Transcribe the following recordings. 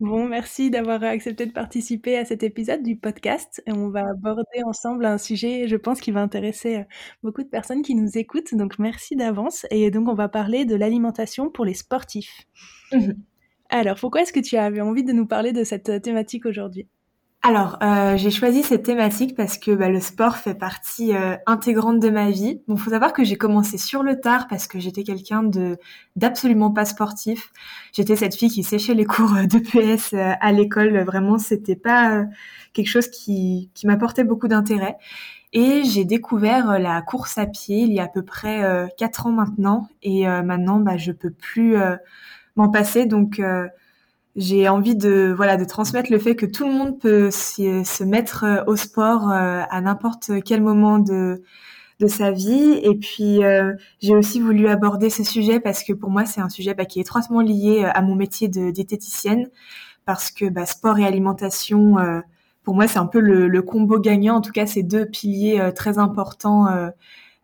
Bon, merci d'avoir accepté de participer à cet épisode du podcast. Et on va aborder ensemble un sujet, je pense, qui va intéresser euh, beaucoup de personnes qui nous écoutent. Donc, merci d'avance. Et donc, on va parler de l'alimentation pour les sportifs. Mhm. Alors, pourquoi est-ce que tu avais envie de nous parler de cette thématique aujourd'hui? Alors, euh, j'ai choisi cette thématique parce que bah, le sport fait partie euh, intégrante de ma vie. Bon, faut savoir que j'ai commencé sur le tard parce que j'étais quelqu'un de d'absolument pas sportif. J'étais cette fille qui séchait les cours de PS euh, à l'école. Vraiment, c'était pas quelque chose qui qui m'apportait beaucoup d'intérêt. Et j'ai découvert la course à pied il y a à peu près quatre ans maintenant. Et maintenant, bah, je peux plus m'en passer. Donc j'ai envie de voilà de transmettre le fait que tout le monde peut se mettre euh, au sport euh, à n'importe quel moment de de sa vie. Et puis euh, j'ai aussi voulu aborder ce sujet parce que pour moi c'est un sujet bah, qui est étroitement lié à mon métier de diététicienne. Parce que bah, sport et alimentation pour moi c'est un peu le, le, combo gagnant. En tout cas c'est deux piliers très importants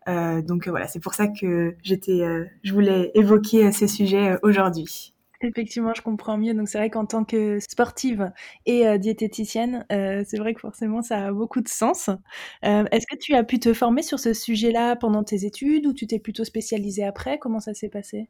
donc voilà c'est pour ça que j'étais je voulais évoquer ces sujets aujourd'hui Effectivement, je comprends mieux. Donc c'est vrai qu'en tant que sportive et euh, diététicienne, euh, c'est vrai que forcément ça a beaucoup de sens. Euh, est-ce que tu as pu te former sur ce sujet-là pendant tes études ou tu t'es plutôt spécialisée après? Comment ça s'est passé?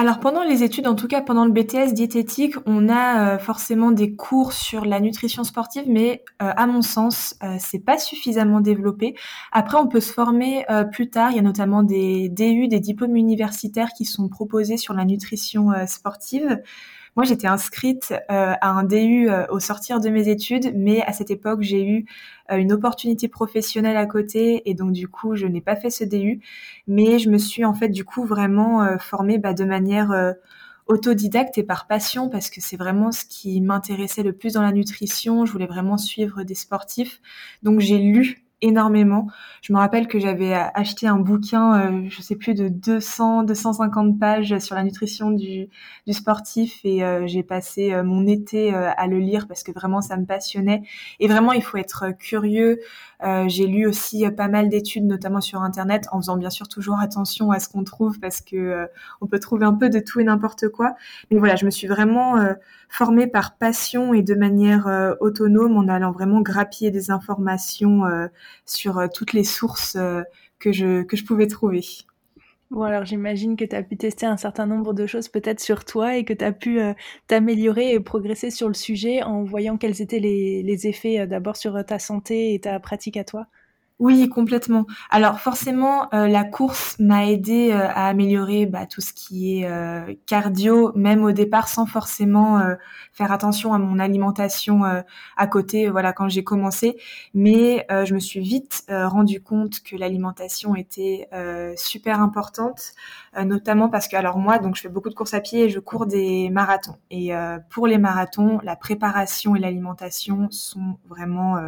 Alors pendant les études, en tout cas pendant le BTS diététique, on a euh, forcément des cours sur la nutrition sportive, mais euh, à mon sens, euh, c'est pas suffisamment développé. Après, on peut se former plus tard. Il y a notamment des DU, des diplômes universitaires qui sont proposés sur la nutrition sportive. Moi, j'étais inscrite euh, à un DU euh, au sortir de mes études, mais à cette époque, j'ai eu euh, une opportunité professionnelle à côté et donc du coup, je n'ai pas fait ce DU. Mais je me suis en fait du coup vraiment formée bah, de manière autodidacte et par passion parce que c'est vraiment ce qui m'intéressait le plus dans la nutrition. Je voulais vraiment suivre des sportifs. Donc j'ai lu énormément. Je me rappelle que j'avais acheté un bouquin, euh, je sais plus de 200, 250 pages sur la nutrition du, du sportif et euh, j'ai passé euh, mon été à le lire parce que vraiment ça me passionnait. Et vraiment, il faut être curieux. j'ai lu aussi pas mal d'études, notamment sur Internet, en faisant bien sûr toujours attention à ce qu'on trouve parce que on peut trouver un peu de tout et n'importe quoi. Mais voilà, je me suis vraiment formée par passion et de manière autonome en allant vraiment grappiller des informations sur euh, toutes les sources euh, que je, que je pouvais trouver. Bon, alors j'imagine que tu as pu tester un certain nombre de choses peut-être sur toi et que tu as pu euh, t'améliorer et progresser sur le sujet en voyant quels étaient les, les effets d'abord sur ta santé et ta pratique à toi. Oui, complètement. Alors forcément, euh, la course m'a aidé euh, à améliorer bah, tout ce qui est euh, cardio, même au départ, sans forcément faire attention à mon alimentation à côté. Voilà, quand j'ai commencé, mais je me suis vite rendu compte que l'alimentation était super importante, notamment parce que alors moi, donc je fais beaucoup de courses à pied et je cours des marathons. Et pour les marathons, la préparation et l'alimentation sont vraiment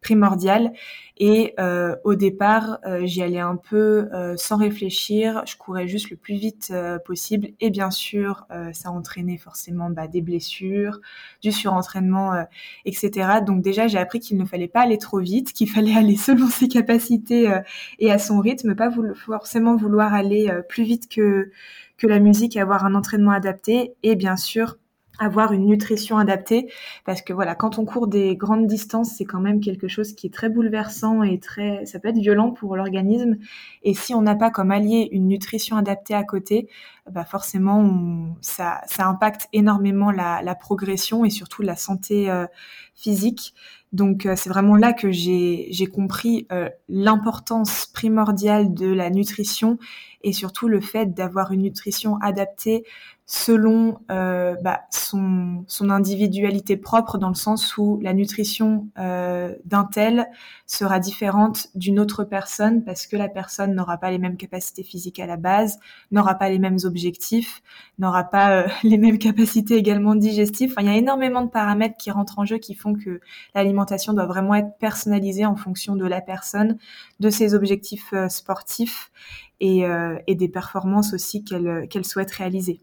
primordial. Et euh, au départ, euh, j'y allais un peu euh, sans réfléchir. Je courais juste le plus vite possible. Et bien sûr, ça entraînait forcément bah, des blessures, du surentraînement, etc. Donc déjà, j'ai appris qu'il ne fallait pas aller trop vite, qu'il fallait aller selon ses capacités et à son rythme, pas forcément vouloir aller plus vite que que la musique, avoir un entraînement adapté. Et bien sûr, avoir une nutrition adaptée. Parce que voilà quand on court des grandes distances c'est quand même quelque chose qui est très bouleversant et très ça peut être violent pour l'organisme. Et si on n'a pas comme allié une nutrition adaptée à côté bah forcément ça ça impacte énormément la, progression et surtout la santé euh, physique. Donc euh, c'est vraiment là que j'ai j'ai compris euh, l'importance primordiale de la nutrition et surtout le fait d'avoir une nutrition adaptée selon euh, bah, son, son individualité propre dans le sens où la nutrition euh, d'un tel sera différente d'une autre personne parce que la personne n'aura pas les mêmes capacités physiques à la base, n'aura pas les mêmes objectifs, n'aura pas euh, les mêmes capacités également digestives. Enfin, il y a énormément de paramètres qui rentrent en jeu qui font que l'alimentation doit vraiment être personnalisée en fonction de la personne, de ses objectifs euh, sportifs et, euh, et, des performances aussi qu'elle qu'elle souhaite réaliser.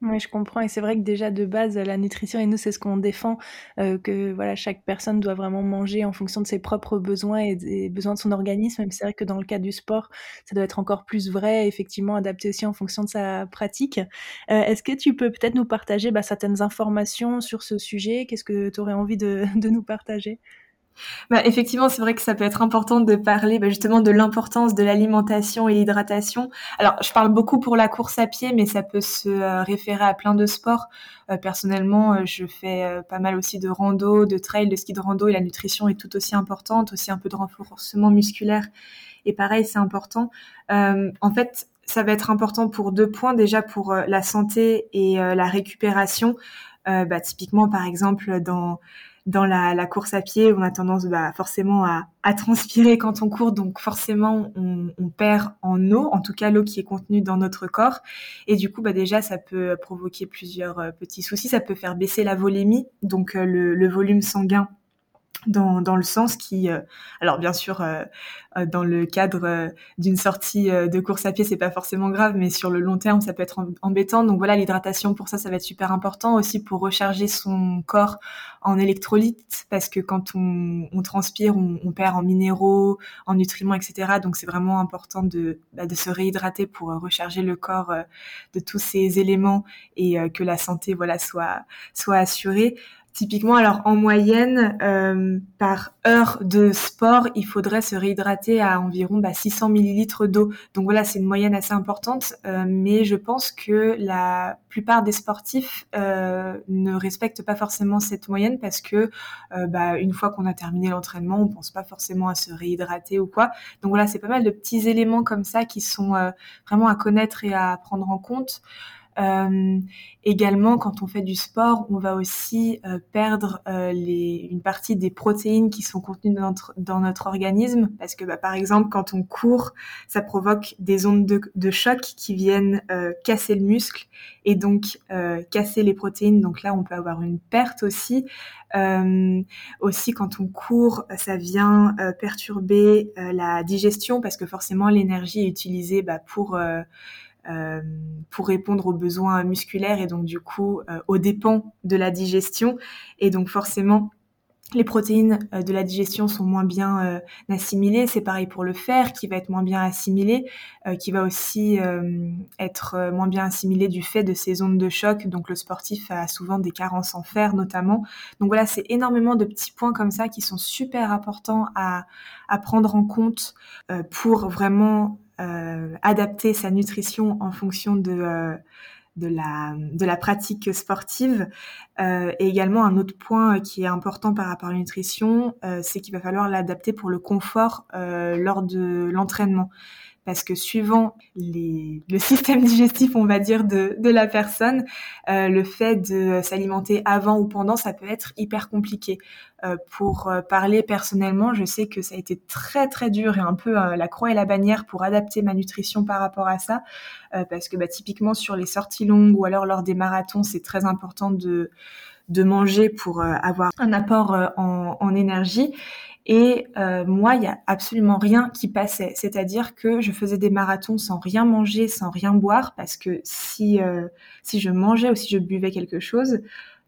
Oui, je comprends et c'est vrai que déjà de base la nutrition et nous c'est ce qu'on défend euh, que voilà chaque personne doit vraiment manger en fonction de ses propres besoins et des besoins de son organisme. Même c'est vrai que dans le cas du sport, ça doit être encore plus vrai, effectivement adapté aussi en fonction de sa pratique. Euh, Est-ce que tu peux peut-être nous partager bah, certaines informations sur ce sujet? Qu'est-ce que tu aurais envie de nous partager? Bah, effectivement, c'est vrai que ça peut être important de parler bah, justement de l'importance de l'alimentation et l'hydratation. Alors, je parle beaucoup pour la course à pied, mais ça peut se euh, référer à plein de sports. Euh, personnellement, euh, je fais pas mal aussi de rando, de trail, de ski de rando, et la nutrition est tout aussi importante, aussi un peu de renforcement musculaire. Et pareil, c'est important. en fait, ça va être important pour deux points. Déjà pour la santé et la récupération. Bah, typiquement, par exemple, dans dans la, la, course à pied, on a tendance bah, forcément à, à, transpirer quand on court, donc forcément on, on, perd en eau, en tout cas l'eau qui est contenue dans notre corps. Et du coup, bah, déjà, ça peut provoquer plusieurs euh, petits soucis. Ça peut faire baisser la volémie, donc euh, le, le volume sanguin dans, le sens qui, euh, alors bien sûr, euh, euh, dans le cadre d'une sortie de course à pied, c'est pas forcément grave, mais sur le long terme, ça peut être embêtant. Donc voilà, l'hydratation pour ça, ça va être super important aussi pour recharger son corps en électrolytes, parce que quand on, transpire, on, on, perd en minéraux, en nutriments, etc. Donc c'est vraiment important de, bah, de se réhydrater pour recharger le corps de tous ces éléments et que la santé voilà soit soit assurée. Typiquement, alors en moyenne, euh, par heure de sport, il faudrait se réhydrater à environ bah, 600 millilitres d'eau. Donc voilà, c'est une moyenne assez importante, euh, mais je pense que la plupart des sportifs euh, ne respectent pas forcément cette moyenne parce que euh, bah, une fois qu'on a terminé l'entraînement, on pense pas forcément à se réhydrater ou quoi. Donc voilà, c'est pas mal de petits éléments comme ça qui sont euh, vraiment à connaître et à prendre en compte. Euh, également, quand on fait du sport, on va aussi euh, perdre euh, les, une partie des protéines qui sont contenues dans notre, dans notre organisme, parce que bah, par exemple, quand on court, ça provoque des ondes de, de choc qui viennent euh, casser le muscle et donc casser les protéines. Donc là, on peut avoir une perte aussi. aussi, quand on court, ça vient perturber la digestion, parce que forcément, l'énergie est utilisée bah, pour euh, pour répondre aux besoins musculaires et donc du coup euh, aux dépens de la digestion. Et donc forcément, les protéines euh, de la digestion sont moins bien assimilées. C'est pareil pour le fer qui va être moins bien assimilé, qui va aussi être moins bien assimilé du fait de ces ondes de choc. Donc le sportif a souvent des carences en fer notamment. Donc voilà, c'est énormément de petits points comme ça qui sont super importants à, prendre en compte pour vraiment adapter sa nutrition en fonction de euh, de la, de la pratique sportive. Euh, et également, un autre point qui est important par rapport à la nutrition, euh, c'est qu'il va falloir l'adapter pour le confort euh, lors de l'entraînement parce que suivant les, le système digestif, on va dire, de, la personne, euh, le fait de s'alimenter avant ou pendant, ça peut être hyper compliqué. Euh, pour euh, parler personnellement, je sais que ça a été très très dur et un peu la croix et la bannière pour adapter ma nutrition par rapport à ça, parce que bah, typiquement sur les sorties longues ou alors lors des marathons, c'est très important de de manger pour avoir un apport en, en énergie. Et euh, moi, il y a absolument rien qui passait. C'est-à-dire que je faisais des marathons sans rien manger, sans rien boire, parce que si euh, si je mangeais ou si je buvais quelque chose,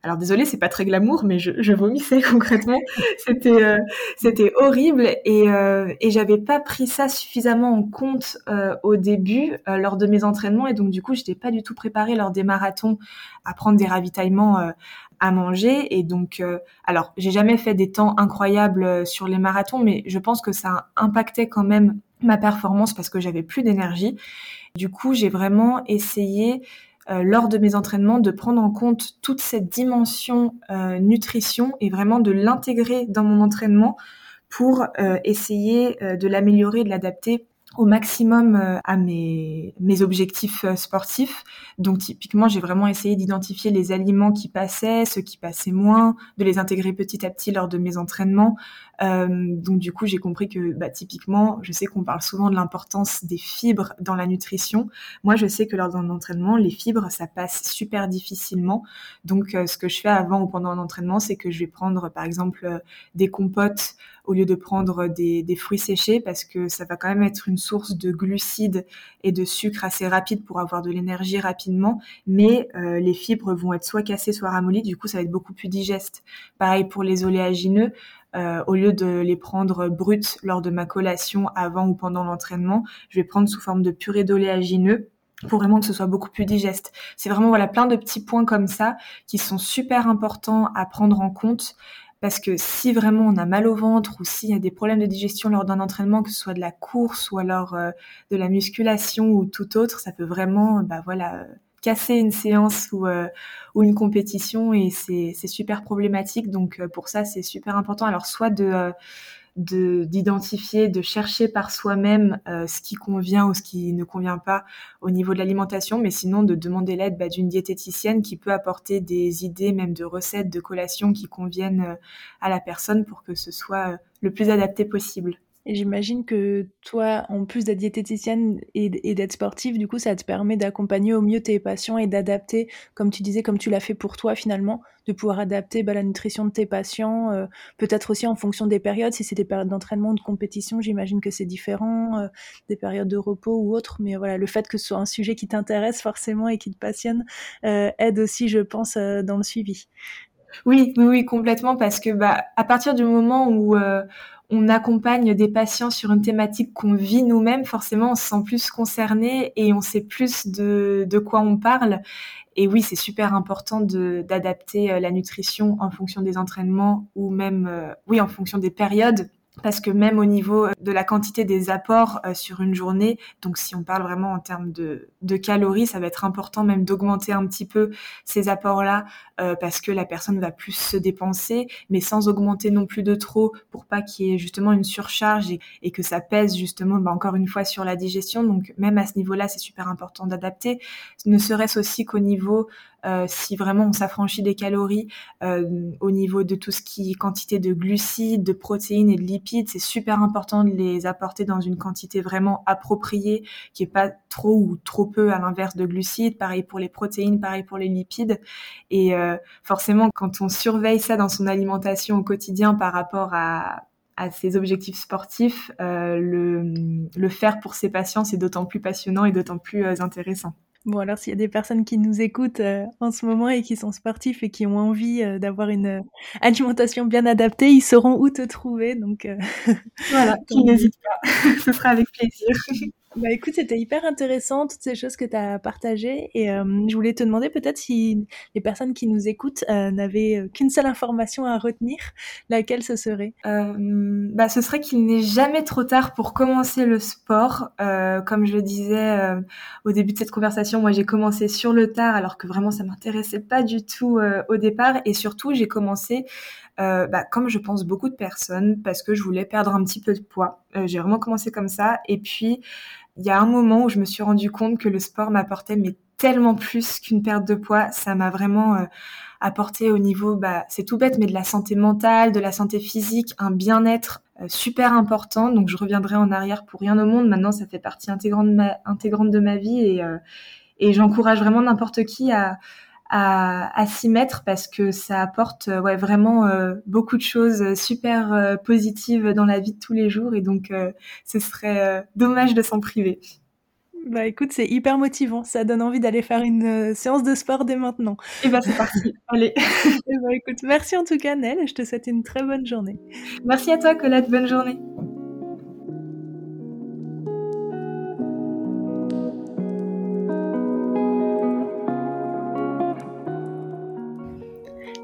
alors désolé, c'est pas très glamour, mais je, je vomissais concrètement. C'était euh, c'était horrible et euh, et j'avais pas pris ça suffisamment en compte euh, au début euh, lors de mes entraînements et donc du coup j'étais pas du tout préparée lors des marathons à prendre des ravitaillements euh, à manger et donc euh, alors j'ai jamais fait des temps incroyables euh, sur les marathons mais je pense que ça impactait quand même ma performance parce que j'avais plus d'énergie. Du coup, j'ai vraiment essayé euh, lors de mes entraînements de prendre en compte toute cette dimension nutrition et vraiment de l'intégrer dans mon entraînement pour essayer de l'améliorer, de l'adapter au maximum euh, à mes, mes objectifs euh, sportifs. Donc typiquement, j'ai vraiment essayé d'identifier les aliments qui passaient, ceux qui passaient moins, de les intégrer petit à petit lors de mes entraînements. Euh, donc du coup, j'ai compris que bah, typiquement, je sais qu'on parle souvent de l'importance des fibres dans la nutrition. Moi, je sais que lors d'un entraînement, les fibres, ça passe super difficilement. Donc ce que je fais avant ou pendant un entraînement, c'est que je vais prendre par exemple des compotes au lieu de prendre des, fruits séchés parce que ça va quand même être une source de glucides et de sucre assez rapide pour avoir de l'énergie rapidement, mais euh, les fibres vont être soit cassées, soit ramollies, du coup ça va être beaucoup plus digeste. Pareil pour les oléagineux, euh, au lieu de les prendre bruts lors de ma collation avant ou pendant l'entraînement, je vais prendre sous forme de purée d'oléagineux pour vraiment que ce soit beaucoup plus digeste. C'est vraiment voilà plein de petits points comme ça qui sont super importants à prendre en compte parce que si vraiment on a mal au ventre ou s'il y a des problèmes de digestion lors d'un entraînement, que ce soit de la course ou alors euh, de la musculation ou tout autre, ça peut vraiment, bah voilà, casser une séance ou, euh, ou une compétition et c'est super problématique. Donc euh, pour ça, c'est super important. Alors soit de d'identifier, de, chercher par soi-même euh, ce qui convient ou ce qui ne convient pas au niveau de l'alimentation, mais sinon de demander l'aide bah, d'une diététicienne qui peut apporter des idées, même de recettes, de collations qui conviennent euh, à la personne pour que ce soit euh, le plus adapté possible. Et j'imagine que toi, en plus d'être diététicienne et, d'être sportive, du coup, ça te permet d'accompagner au mieux tes patients et d'adapter, comme tu disais, comme tu l'as fait pour toi finalement, de pouvoir adapter bah, la nutrition de tes patients, euh, peut-être aussi en fonction des périodes. Si c'est des périodes d'entraînement ou de compétition, j'imagine que c'est différent, euh, des périodes de repos ou autres. Mais voilà, le fait que ce soit un sujet qui t'intéresse forcément et qui te passionne euh, aide aussi, je pense, dans le suivi. Oui, oui, oui, complètement, parce que bah, à partir du moment où on accompagne des patients sur une thématique qu'on vit nous-mêmes, forcément, on se sent plus concerné et on sait plus de, de quoi on parle. Et oui, c'est super important d'adapter euh, la nutrition en fonction des entraînements ou même, euh, oui, en fonction des périodes parce que même au niveau euh, de la quantité des apports euh, sur une journée, donc si on parle vraiment en termes de, calories, ça va être important même d'augmenter un petit peu ces apports-là euh, parce que la personne va plus se dépenser, mais sans augmenter non plus de trop pour pas qu'il y ait justement une surcharge et, que ça pèse justement bah, encore une fois sur la digestion. Donc même à ce niveau-là, c'est super important d'adapter, ne serait-ce aussi qu'au niveau euh, si vraiment on s'affranchit des calories euh, au niveau de tout ce qui est quantité de glucides, de protéines et de lipides, c'est super important de les apporter dans une quantité vraiment appropriée, qui est pas trop ou trop peu à l'inverse de glucides. Pareil pour les protéines, pareil pour les lipides. Et euh, forcément, quand on surveille ça dans son alimentation au quotidien par rapport à à ses objectifs sportifs, le, le faire pour ses patients, c'est d'autant plus passionnant et d'autant plus intéressant. Bon, alors s'il y a des personnes qui nous écoutent euh, en ce moment et qui sont sportifs et qui ont envie euh, d'avoir une euh, alimentation bien adaptée, ils sauront où te trouver. Donc voilà, qui n'hésite pas, ce sera avec plaisir. Bah écoute, c'était hyper intéressant toutes ces choses que tu as partagées. Et euh, je voulais te demander peut-être si les personnes qui nous écoutent euh, n'avaient euh, qu'une seule information à retenir, laquelle ce serait? Bah, Ce serait qu'il n'est jamais trop tard pour commencer le sport. comme je le disais au début de cette conversation, moi j'ai commencé sur le tard alors que vraiment ça m'intéressait pas du tout au départ. Et surtout j'ai commencé bah, comme je pense beaucoup de personnes parce que je voulais perdre un petit peu de poids. j'ai vraiment commencé comme ça et puis il y a un moment où je me suis rendu compte que le sport m'apportait mais tellement plus qu'une perte de poids. Ça m'a vraiment euh, apporté au niveau, bah, c'est tout bête, mais de la santé mentale, de la santé physique, un bien-être euh, super important. Donc je reviendrai en arrière pour rien au monde. Maintenant, ça fait partie intégrante de ma, vie euh, et j'encourage vraiment n'importe qui à, à, s'y mettre parce que ça apporte euh, ouais, vraiment euh, beaucoup de choses super euh, positives dans la vie de tous les jours et donc ce serait dommage de s'en priver. Bah écoute, c'est hyper motivant, ça donne envie d'aller faire une séance de sport dès maintenant. Et eh bah c'est parti, allez. et bah écoute, merci en tout cas Nel, je te souhaite une très bonne journée. Merci à toi Colette, bonne journée.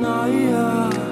Naya.